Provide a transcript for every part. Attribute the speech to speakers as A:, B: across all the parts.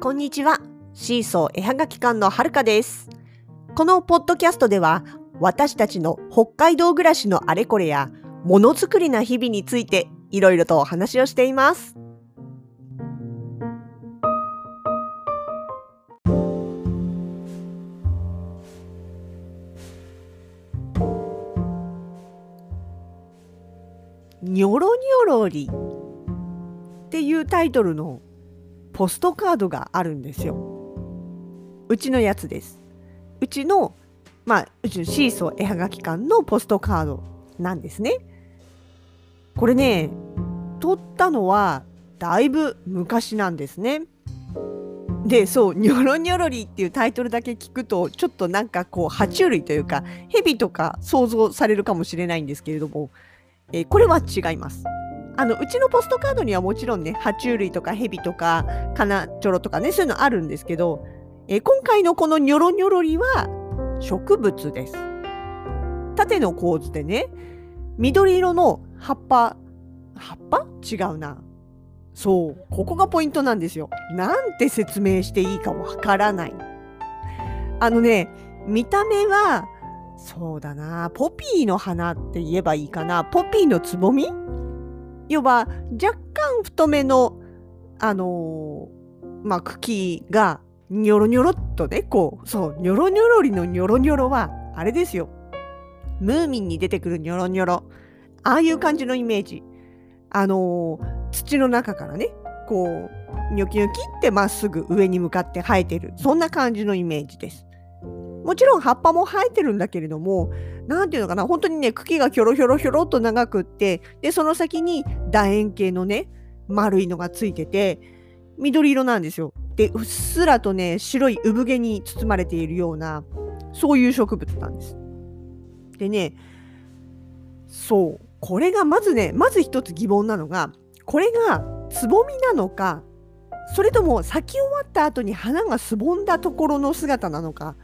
A: こんにちは。シーソー絵はがき館のはるかです。このポッドキャストでは、私たちの北海道暮らしのあれこれや、ものづくりな日々について、いろいろとお話をしています。にょろにょろりっていうタイトルのポストカードがあるんですよ。うちのやつです。うちの、まあ、うちのシーソー絵はがき館のポストカードなんですね。これね、撮ったのはだいぶ昔なんですね。で、そう、ニョロニョロリっていうタイトルだけ聞くと、ちょっとなんかこう、爬虫類というか、蛇とか想像されるかもしれないんですけれども、えーこれは違います。あのうちのポストカードにはもちろんね爬虫類とかヘビとかカナチョロとかねそういうのあるんですけど、え今回のこのニョロニョロリは植物です。縦の構図でね緑色の葉っぱ葉っぱ？違うな。そうここがポイントなんですよ。なんて説明していいかわからない。あのね見た目はそうだなポピーの花って言えばいいかなポピーのつぼみ？要は若干太めのあのーまあ茎がニョロニョロっとねこうそうニョロニョロリのニョロニョロはあれですよ。ムーミンに出てくるニョロニョロ。ああいう感じのイメージ。あのー土の中からねこうニョキニョキってまっすぐ上に向かって生えてる。そんな感じのイメージです。もちろん葉っぱも生えてるんだけれどもなんていうのかな本当にね茎がひょろひょろひょろっと長くってでその先に楕円形のね丸いのがついてて緑色なんですよ。でうっすらとね白い産毛に包まれているようなそういう植物なんです。でねそうこれがまずねまず一つ疑問なのがこれがつぼみなのかそれとも咲き終わった後に花がすぼんだところの姿なのか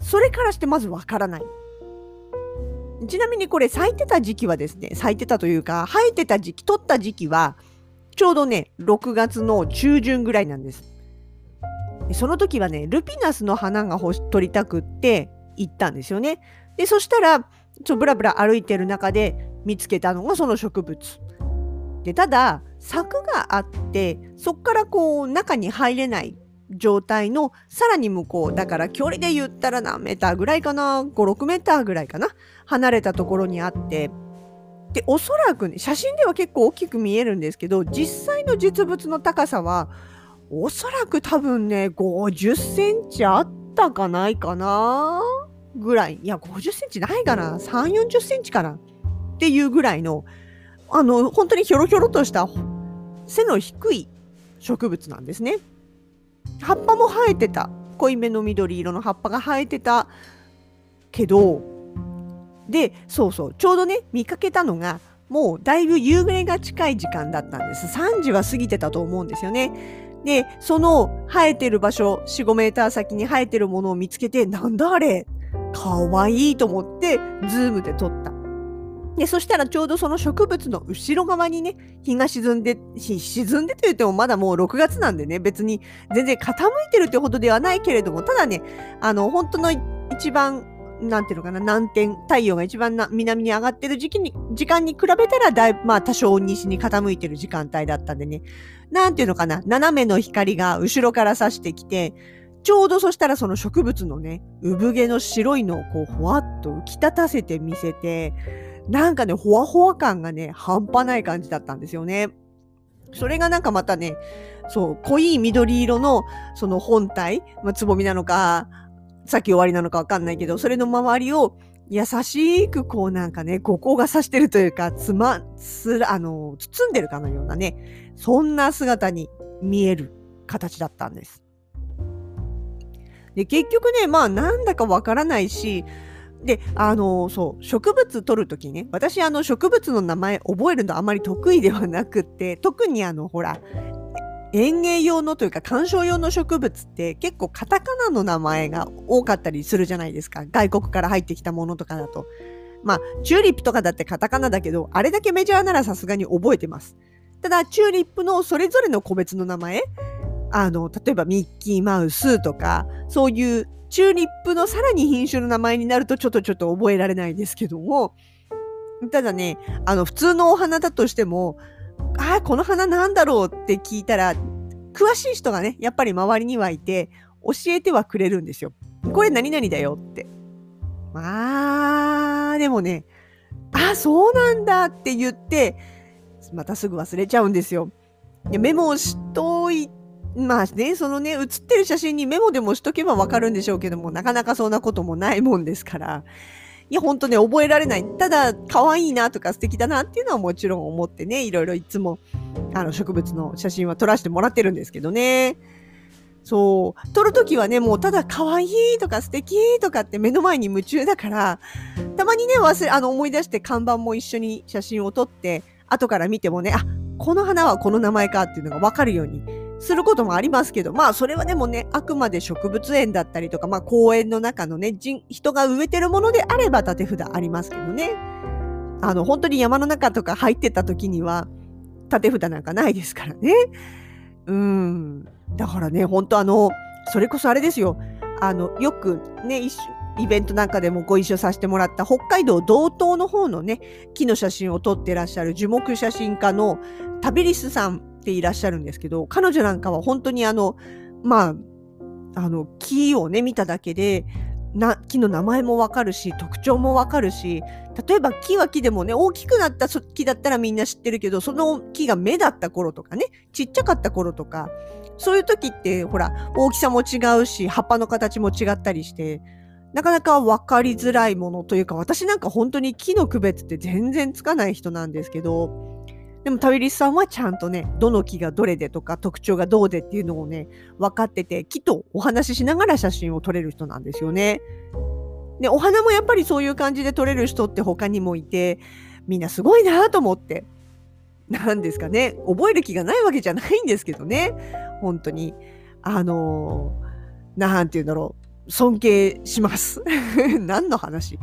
A: それからしてまずわからない。ちなみにこれ咲いてた時期はですね、咲いてたというか、生えてた時期、取った時期は、ちょうどね、6月の中旬ぐらいなんです。その時はね、ルピナスの花が取りたくって行ったんですよね。で、そしたら、ちょブラブラ歩いてる中で見つけたのがその植物。で、ただ、柵があって、そこからこう、中に入れない状態のさらに向こうだから距離で言ったら何メーターぐらいかな？56メーターぐらいかな？離れたところにあって。でおそらくね写真では結構大きく見えるんですけど実際の実物の高さはおそらく多分ね50センチあったかないかな？ぐらい。いや50センチないかな？3 4 0センチかな？っていうぐらいのあの本当にひょろひょろとした背の低い植物なんですね。葉っぱも生えてた。濃いめの緑色の葉っぱが生えてた。けどでそうそうちょうどね見かけたのがもうだいぶ夕暮れが近い時間だったんです。3時は過ぎてたと思うんですよね。でその生えてる場所45メーター先に生えてるものを見つけてなんだあれかわいいと思ってズームで撮った。でそしたらちょうどその植物の後ろ側にね日が沈んでし沈んでと言ってもまだもう6月なんでね別に全然傾いてるってほどではないけれどもただねあの本当の一番なんていうのかな南天太陽が一番な南に上がってる時期に時間に比べたらだいぶまあ多少西に傾いてる時間帯だったんでね。なんていうのかな斜めの光が後ろから差してきてちょうどそしたらその植物のね産毛の白いのをこうほわっと浮き立たせて見せてなんかね、ほわほわ感がね、半端ない感じだったんですよね。それがなんかまたね、そう、濃い緑色のその本体、まあ、つぼみなのか、先終わりなのかわかんないけど、それの周りを優しくこうなんかね、五光がさしてるというか、つま、つら、あの、包んでるかのようなね、そんな姿に見える形だったんです。で、結局ね、まあなんだかわからないし、で、あのそう、植物取るときね、私、あの、植物の名前覚えるのあまり得意ではなくって、特にあの、ほら、園芸用のというか観賞用の植物って結構カタカナの名前が多かったりするじゃないですか。外国から入ってきたものとかだと。まあ、チューリップとかだってカタカナだけど、あれだけメジャーならさすがに覚えてます。ただ、チューリップのそれぞれの個別の名前あの、例えばミッキーマウスとか、そういうチューリップのさらに品種の名前になるとちょっとちょっと覚えられないですけども、ただね、あの、普通のお花だとしても、ああ、この花なんだろうって聞いたら、詳しい人がね、やっぱり周りにはいて、教えてはくれるんですよ。これ何々だよって。まあ、でもね、あ、そうなんだって言って、またすぐ忘れちゃうんですよ。メモをしといまあね、そのね、写ってる写真にメモでもしとけばわかるんでしょうけども、なかなかそんなこともないもんですから。いや、ほんとね、覚えられない。ただ、可愛いなとか素敵だなっていうのはもちろん思ってね、いろいろいつも、あの、植物の写真は撮らせてもらってるんですけどね。そう。撮るときはね、もうただ可愛いとか素敵とかって目の前に夢中だから、たまにね、忘れ、あの、思い出して看板も一緒に写真を撮って、後から見てもね、あ、この花はこの名前かっていうのがわかるようにすることもありますけど、まあそれはでもね、あくまで植物園だったりとか、まあ公園の中のね、人が植えてるものであれば縦札ありますけどね。あの、本当に山の中とか入ってた時には、縦札なんかないですからね。うん。だからね、本当あの、それこそあれですよ。あの、よくね、イベントなんかでもご一緒させてもらった北海道道東の方のね、木の写真を撮ってらっしゃる樹木写真家のタビリスさんていらっしゃるんですけど、彼女なんかは本当にあの、まあ、あの、木をね、見ただけで、な木の名前もわかるし特徴もわかるし例えば木は木でもね大きくなった木だったらみんな知ってるけどその木が芽だった頃とかねちっちゃかった頃とかそういう時ってほら大きさも違うし葉っぱの形も違ったりしてなかなか分かりづらいものというか私なんか本当に木の区別って全然つかない人なんですけどでもタウリスさんはちゃんとね、どの木がどれでとか特徴がどうでっていうのをね、分かってて、木とお話ししながら写真を撮れる人なんですよね。で、お花もやっぱりそういう感じで撮れる人って他にもいて、みんなすごいなと思って。なんですかね。覚える気がないわけじゃないんですけどね。本当に。あのー、なんて言うんだろう。尊敬します。何の話？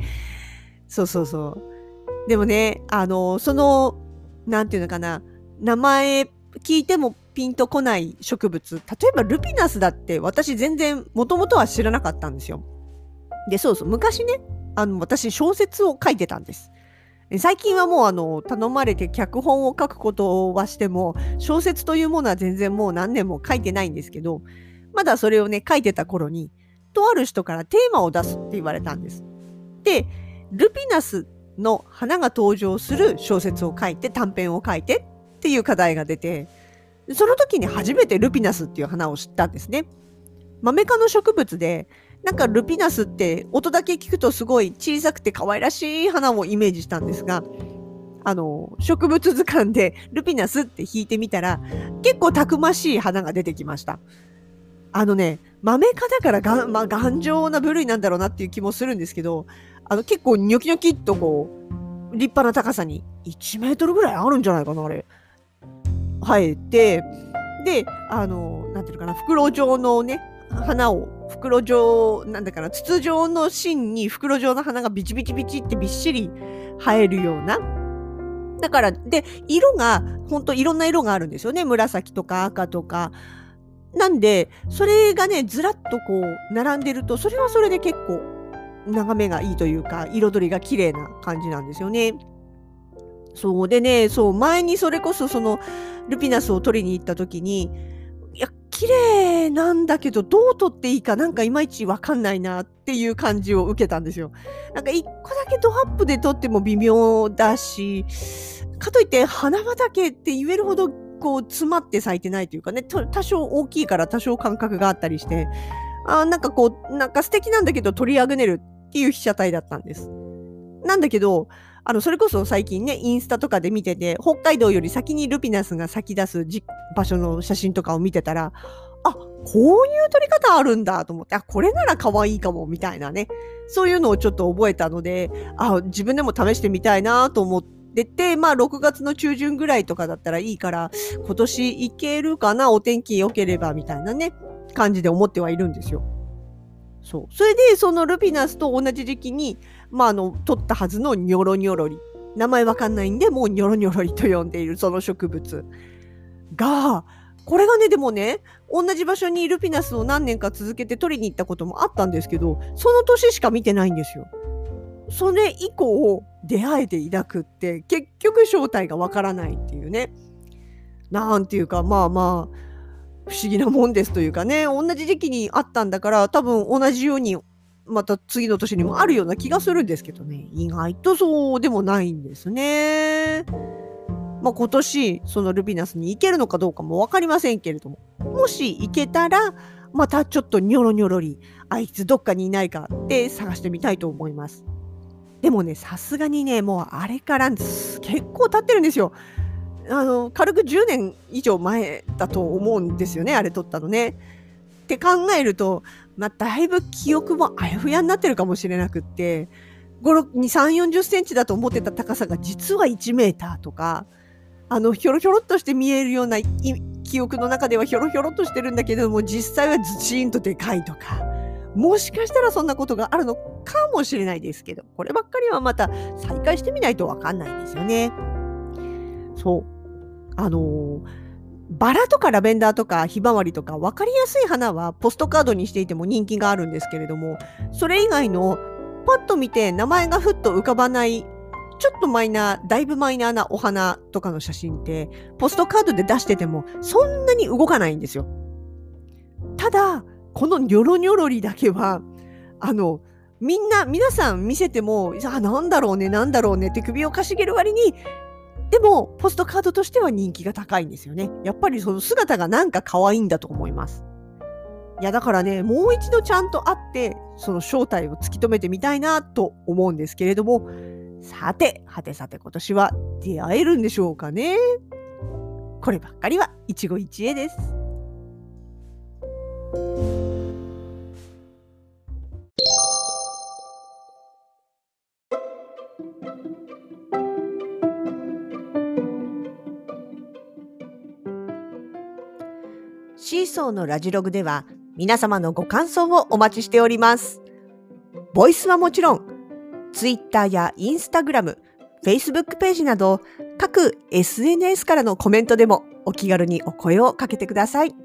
A: そうそうそう。でもね、あの、そのなんていうのかな、名前聞いてもピンとこない植物。例えばルピナスだって私全然もともとは知らなかったんですよ。で、そうそう、昔ね、あの、私小説を書いてたんです。最近はもうあの、頼まれて脚本を書くことはしても、小説というものは全然もう何年も書いてないんですけど、まだそれをね、書いてた頃に、とある人からテーマを出すって言われたんです。で、ルピナスの花が登場する小説を書いて短編を書いてっていう課題が出てその時に初めてルピナスっていう花を知ったんですね。マメ科の植物でなんかルピナスって音だけ聞くとすごい小さくて可愛らしい花をイメージしたんですがあの植物図鑑でルピナスって弾いてみたら結構たくましい花が出てきました。あのね、豆科だからが、まあ、頑丈な部類なんだろうなっていう気もするんですけど、あの、結構ニョキニョキっとこう、立派な高さに1メートルぐらいあるんじゃないかな、あれ。生えて、で、あの、なんていうのかな、袋状のね、花を、袋状、なんだかな、筒状の芯に袋状の花がビチビチビチってびっしり生えるような。だから、で、色が、ほんといろんな色があるんですよね。紫とか赤とか。なんで、それがね、ずらっとこう、並んでると、それはそれで結構眺めがいいというか、彩りが綺麗な感じなんですよね。そうでね、そう、前にそれこそそのルピナスを取りに行った時に、いや、綺麗なんだけど、どう取っていいかなんかいまいちわかんないなっていう感じを受けたんですよ。なんか一個だけドアップで撮っても微妙だし、かといって花畑って言えるほどこう詰まって咲いてないというかね、多少大きいから多少間隔があったりして、あなんかこう、なんか素敵なんだけど取り上げれるっていう被写体だったんです。なんだけど、あの、それこそ最近ね、インスタとかで見てて、北海道より先にルピナスが咲き出す場所の写真とかを見てたら、あ、こういう撮り方あるんだと思って、あ、これなら可愛いかも、みたいなね。そういうのをちょっと覚えたので、あ、自分でも試してみたいなと思ってて、まあ6月の中旬ぐらいとかだったらいいから、今年行けるかな、お天気良ければ、みたいなね、感じで思ってはいるんですよ。そう。それで、そのルピナスと同じ時期に、まあ、あの、取ったはずのニョロニョロリ。名前わかんないんで、もうニョロニョロリと呼んでいるその植物が、これがね、でもね、同じ場所にルピナスを何年か続けて取りに行ったこともあったんですけど、その年しか見てないんですよ。それ以降、出会えていなくって、結局正体がわからないっていうね。なんていうか、まあまあ、不思議なもんですというかね、同じ時期にあったんだから、多分同じように、また次の年にもあるような気がするんですけどね、意外とそうでもないんですね。まあ、今年、そのルピナスに行けるのかどうかもわかりませんけれども、もし行けたら、またちょっとニョロニョロり、あいつどっかにいないかって探してみたいと思います。でもね、さすがにね、もうあれから結構経ってるんですよ。あの、軽く10年以上前だと思うんですよね、あれ撮ったのね。って考えると、まあ、だいぶ記憶もあやふやになってるかもしれなくって、5、2、3、40センチだと思ってた高さが実は1メーターとか、あの、ひょろひょろっとして見えるような記憶の中ではひょろひょろっとしてるんだけども、実際はズチーンとでかいとか、もしかしたらそんなことがあるのかもしれないですけど、こればっかりはまた再開してみないとわかんないんですよね。そう。あの、バラとかラベンダーとかひまわりとか分かりやすい花はポストカードにしていても人気があるんですけれども、それ以外のパッと見て名前がふっと浮かばないちょっとマイナー、だいぶマイナーなお花とかの写真って、ポストカードで出してても、そんなに動かないんですよ。ただ、このニョロニョロリだけは、あの、みんな、皆さん見せても、あ、なんだろうね、なんだろうねって首をかしげる割に、でも、ポストカードとしては人気が高いんですよね。やっぱりその姿がなんか可愛いんだと思います。いや、だからね、もう一度ちゃんと会って、その正体を突き止めてみたいなと思うんですけれども、さて、はてさて今年は出会えるんでしょうかね。こればっかりは一期一会です。シーソーのラジログでは皆様のご感想をお待ちしております。ボイスはもちろん、Twitter や Instagram、Facebook ページなど各 SNS からのコメントでもお気軽にお声をかけてください。